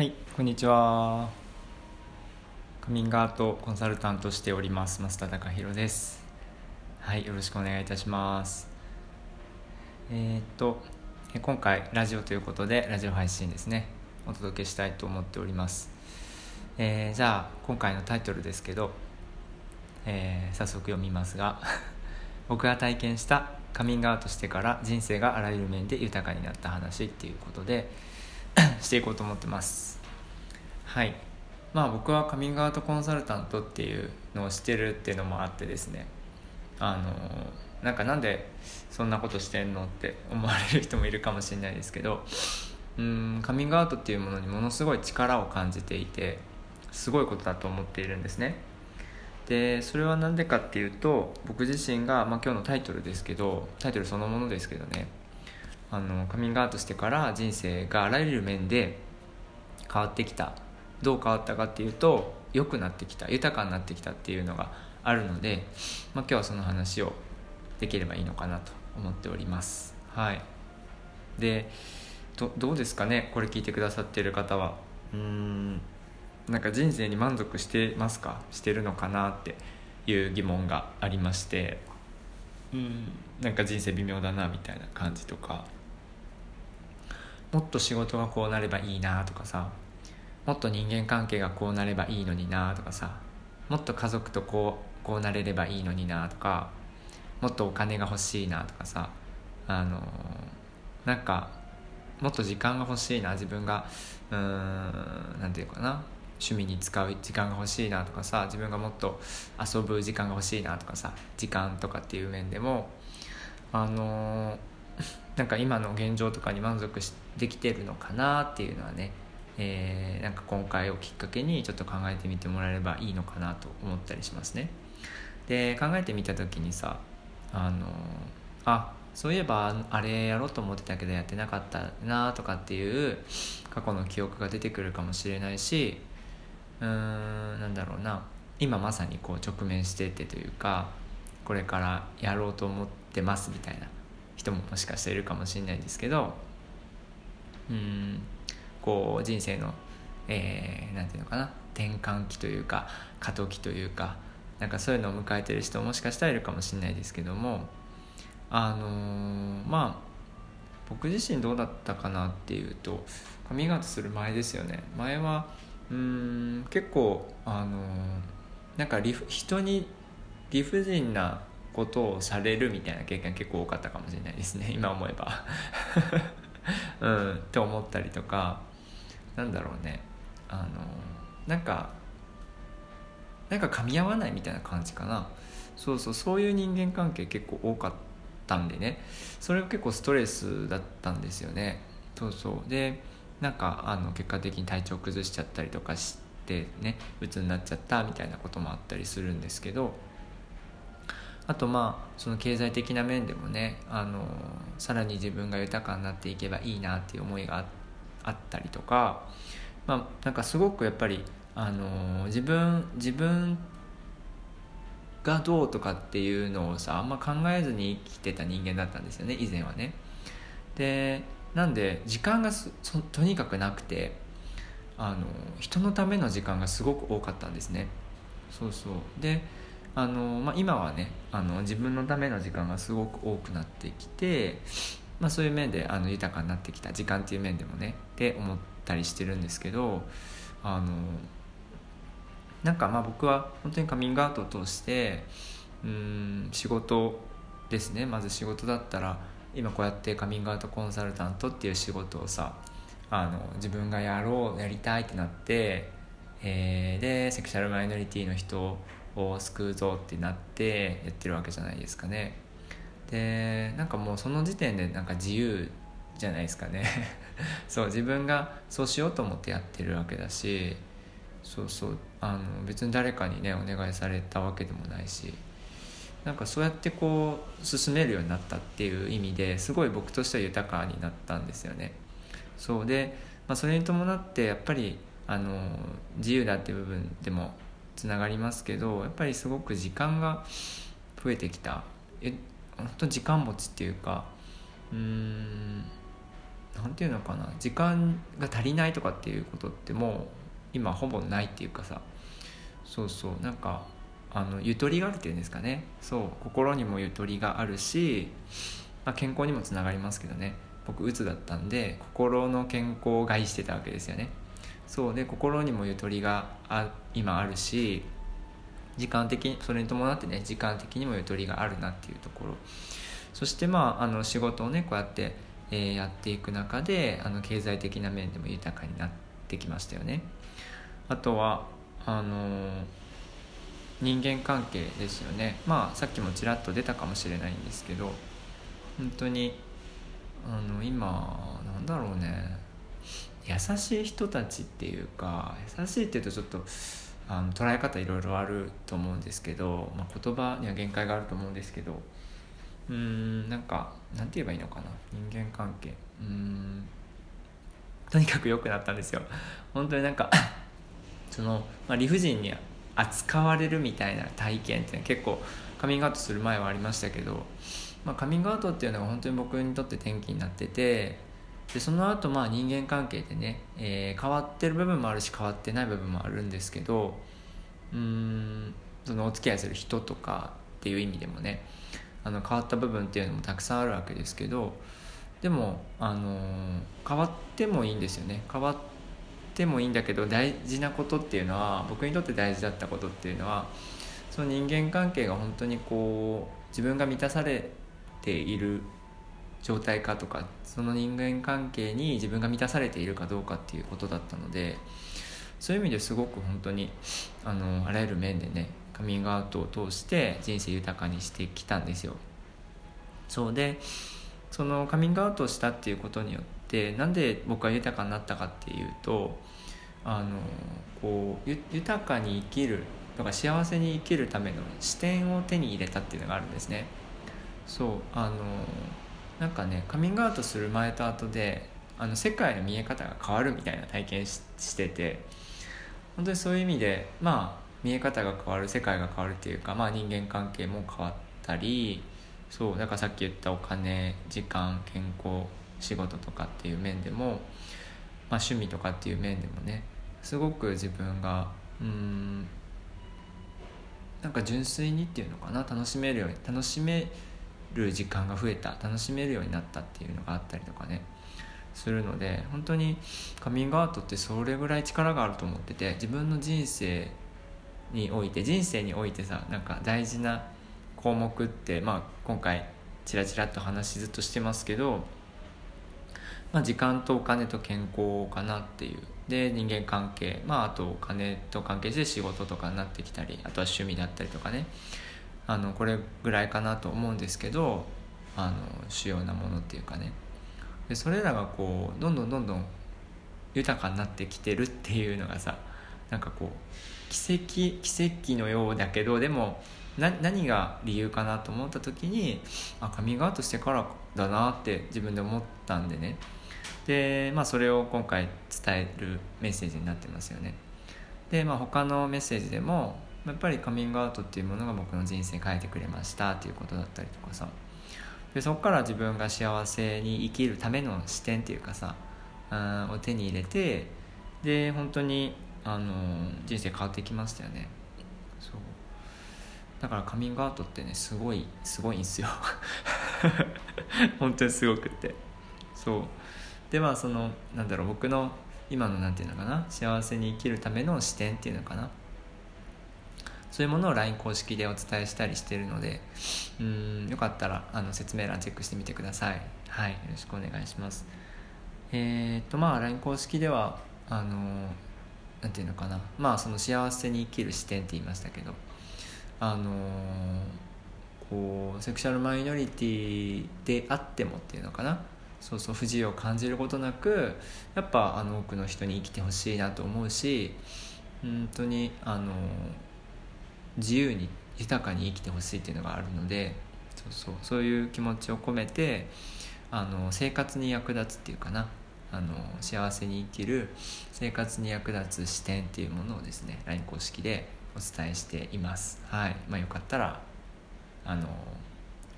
はい、こんにちは。カミングアウトコンサルタントしております増田貴弘です。はい、よろしくお願いいたします。えーっとえ今回ラジオということでラジオ配信ですねお届けしたいと思っております。えーじゃあ今回のタイトルですけど、えー早速読みますが 僕が体験したカミングアウトしてから人生があらゆる面で豊かになった話っていうことで していこうと思ってます。はい。まあ僕はカミングアウトコンサルタントっていうのをしてるっていうのもあってですね。あのなんかなんでそんなことしてんのって思われる人もいるかもしれないですけどうんカミングアウトっていうものにものすごい力を感じていてすごいことだと思っているんですね。でそれは何でかっていうと僕自身が、まあ、今日のタイトルですけどタイトルそのものですけどね。あのカミングアウトしてから人生があらゆる面で変わってきた。どう変わったかっていうと良くなってきた豊かになってきたっていうのがあるので、まあ、今日はその話をできればいいのかなと思っております。はい。でどどうですかね？これ聞いてくださっている方は。うーん。なんか人生に満足してますか？してるのかなっていう疑問がありまして。うん。なんか人生微妙だなみたいな感じとかもっと仕事がこうなればいいなとかさもっと人間関係がこうなればいいのになとかさもっと家族とこうこうなれればいいのになとかもっとお金が欲しいなとかさあのなんかもっと時間が欲しいな自分がうーんなんていうかな趣味に使う時間が欲しいなとかさ自分がもっと遊ぶ時間が欲しいなとかさ時間とかっていう面でもあのなんか今の現状とかに満足しできてるのかなっていうのはね、えーなんか今回をきっかけにちょっと考えてみてもらえればいいのかなと思ったりしますね。で考えてみた時にさあのあそういえばあれやろうと思ってたけどやってなかったなとかっていう過去の記憶が出てくるかもしれないしうーんなんだろうな。今まさにこう直面しててというかこれからやろうと思ってますみたいな。人ももしかしたらいるかもしれないんですけどうんこう人生の、えーていうのかな転換期というか過渡期というかなんかそういうのを迎えてる人もしかしたらいるかもしれないですけどもあのーまあ僕自身どうだったかなっていうとカミングアウトする前ですよね。前はうん結構あのーなんか人に理不尽なことをされるみたいな経験結構多かったかもしれないですね 今思えば。うんって思ったりとかなんだろうね。あのなんかなんか噛み合わないみたいな感じかな。そうそうそういう人間関係結構多かったんでね。それが結構ストレスだったんですよね。そうそう。でなんかあの結果的に体調崩しちゃったりとかしてね鬱になっちゃったみたいなこともあったりするんですけどあとまあその経済的な面でもねあのさらに自分が豊かになっていけばいいなっていう思いがあったりとかまあなんかすごくやっぱりあの自分自分がどうとかっていうのをさあんま考えずに生きてた人間だったんですよね以前はね。でなんで時間がとにかくなくてあの人のための時間がすごく多かったんですね。そうそう。であの、まあ、今はねあの自分のための時間がすごく多くなってきて、まあ、そういう面であの豊かになってきた時間っていう面でもねって思ったりしてるんですけどあのなんかまあ僕は本当にカミングアウトを通してうん仕事ですね。まず仕事だったら今こうやってカミングアウトコンサルタントっていう仕事をさあの自分がやろうやりたいってなって、えーでセクシャルマイノリティの人を救うぞってなってやってるわけじゃないですかねでなんかもうその時点でなんか自由じゃないですかね そう自分がそうしようと思ってやってるわけだしそうそうあの別に誰かにねお願いされたわけでもないしなんかそうやってこう進めるようになったっていう意味ですごい僕としては豊かになったんですよね。そうで、まあ、それに伴ってやっぱりあの自由だっていう部分でもつながりますけどやっぱりすごく時間が増えてきた。え本当時間持ちっていうかうーん何て言うのかな。時間が足りないとかっていうことってもう今ほぼないっていうかさ。そうそう。なんかあのゆとりがあるっていうんですかね。そう。心にもゆとりがあるし、まあ、健康にもつながりますけどね。僕うつだったんで心の健康を害してたわけですよね。そうで心にもゆとりがあ今あるし時間的にそれに伴ってね時間的にもゆとりがあるなっていうところ。そしてまああの仕事をねこうやって、えー、やっていく中であの経済的な面でも豊かになってきましたよね。あとはあのー、人間関係ですよね。まあさっきもちらっと出たかもしれないんですけど本当にあの今なんだろうね。優しい人たちっていうか優しいっていうとちょっとあの捉え方いろいろあると思うんですけど、まあ、言葉には限界があると思うんですけどうんなんかなんて言えばいいのかな人間関係。うんとにかく良くなったんですよ。本当になんか その、まあ、理不尽に扱われるみたいな体験って結構カミングアウトする前はありましたけど、まあ、カミングアウトっていうのが本当に僕にとって転機になっててでその後まあ人間関係でね、えー、変わってる部分もあるし変わってない部分もあるんですけどうんそのお付き合いする人とかっていう意味でもねあの変わった部分っていうのもたくさんあるわけですけどでも、あのー、変わってもいいんですよね。変わってもいいんだけど大事なことっていうのは僕にとって大事だったことっていうのはその人間関係が本当にこう自分が満たされている状態かとかその人間関係に自分が満たされているかどうかっていうことだったのでそういう意味ですごく本当にあのあらゆる面でねカミングアウトを通して人生豊かにしてきたんですよ。そうでそのカミングアウトをしたっていうことによってなんで僕は豊かになったかっていうとあのこう豊かに生きるとか幸せに生きるための視点を手に入れたっていうのがあるんですね。そうあのなんかねカミングアウトする前と後であの世界の見え方が変わるみたいな体験してて本当にそういう意味でまあ見え方が変わる世界が変わるっていうか、まあ、人間関係も変わったりそうだからさっき言ったお金時間健康仕事とかっていう面でも、まあ、趣味とかっていう面でもねすごく自分がうんなんか純粋にっていうのかな楽しめるように楽しめる時間が増えた楽しめるようになったっていうのがあったりとかねするので本当にカミングアウトってそれぐらい力があると思ってて自分の人生において人生においてさなんか大事な項目って、まあ、今回チラチラっと話ずっとしてますけど、まあ、時間とお金と健康かなっていう。で人間関係、まあ、あとお金と関係して仕事とかになってきたりあとは趣味だったりとかね。あのこれぐらいかなと思うんですけどあの主要なものっていうかね。でそれらがこうどんどんどんどん豊かになってきてるっていうのがさなんかこう奇跡奇跡のようだけどでも何が理由かなと思った時にあカミングアウトしてからだなって自分で思ったんでね。でまあそれを今回伝えるメッセージになってますよね。でまあ他のメッセージでもやっぱりカミングアウトっていうものが僕の人生変えてくれましたっていうことだったりとかさ。でそこから自分が幸せに生きるための視点っていうかさを手に入れてで本当にあの人生変わってきましたよね。そう。だからカミングアウトってねすごいすごいんですよ。本当にすごくって。そう。でまあそのなんだろう僕の今のなんていうのかな幸せに生きるための視点っていうのかな。そういうものを LINE 公式でお伝えしたりしてるのでうんよかったらあの説明欄チェックしてみてください。はいよろしくお願いします。えー、っとまあ LINE 公式ではあのなんていうのかな。まあその幸せに生きる視点って言いましたけどあのこうセクシャルマイノリティであってもっていうのかな。そうそう不自由を感じることなくやっぱあの多くの人に生きてほしいなと思うし本当にあの自由に豊かに生きてほしいっていうのがあるのでそうそうそういう気持ちを込めてあの生活に役立つっていうかな。あの幸せに生きる生活に役立つ視点っていうものをですね LINE 公式でお伝えしています。はい。まあよかったらあの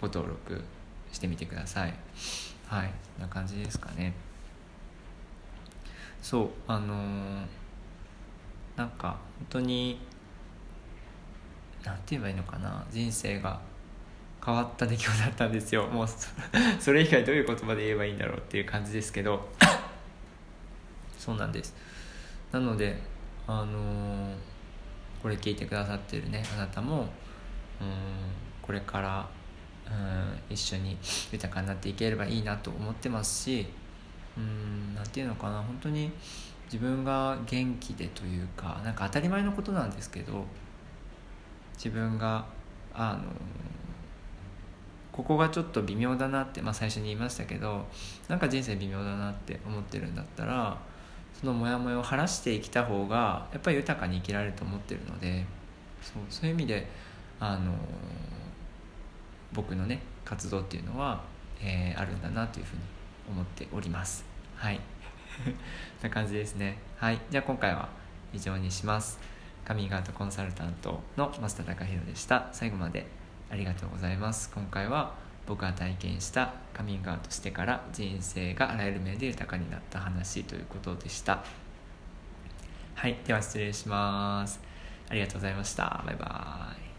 ご登録してみてください。はい。そんな感じですかね。そうあのー、なんか本当になんて言えばいいのかな。人生が変わった出来事だったんですよ。もう それ以外どういう言葉で言えばいいんだろうっていう感じですけど。そうなんです。なのであのー、これ聞いてくださってるねあなたもうんこれからうん一緒に豊かになっていければいいなと思ってますしうん何て言うのかな。本当に自分が元気でというかなんか当たり前のことなんですけど自分があのここがちょっと微妙だなって、まあ、最初に言いましたけどなんか人生微妙だなって思ってるんだったらそのモヤモヤを晴らしていきた方がやっぱり豊かに生きられると思ってるのでそうそういう意味であの僕のね活動っていうのは、えー、あるんだなというふうに思っております。はい。な感じですね。はい。じゃあ今回は以上にします。カミングアウトコンサルタントの増田貴弘でした。最後までありがとうございます。今回は僕が体験したカミングアウトしてから人生があらゆる面で豊かになった話ということでした。はいでは失礼します。ありがとうございました。バイバイ。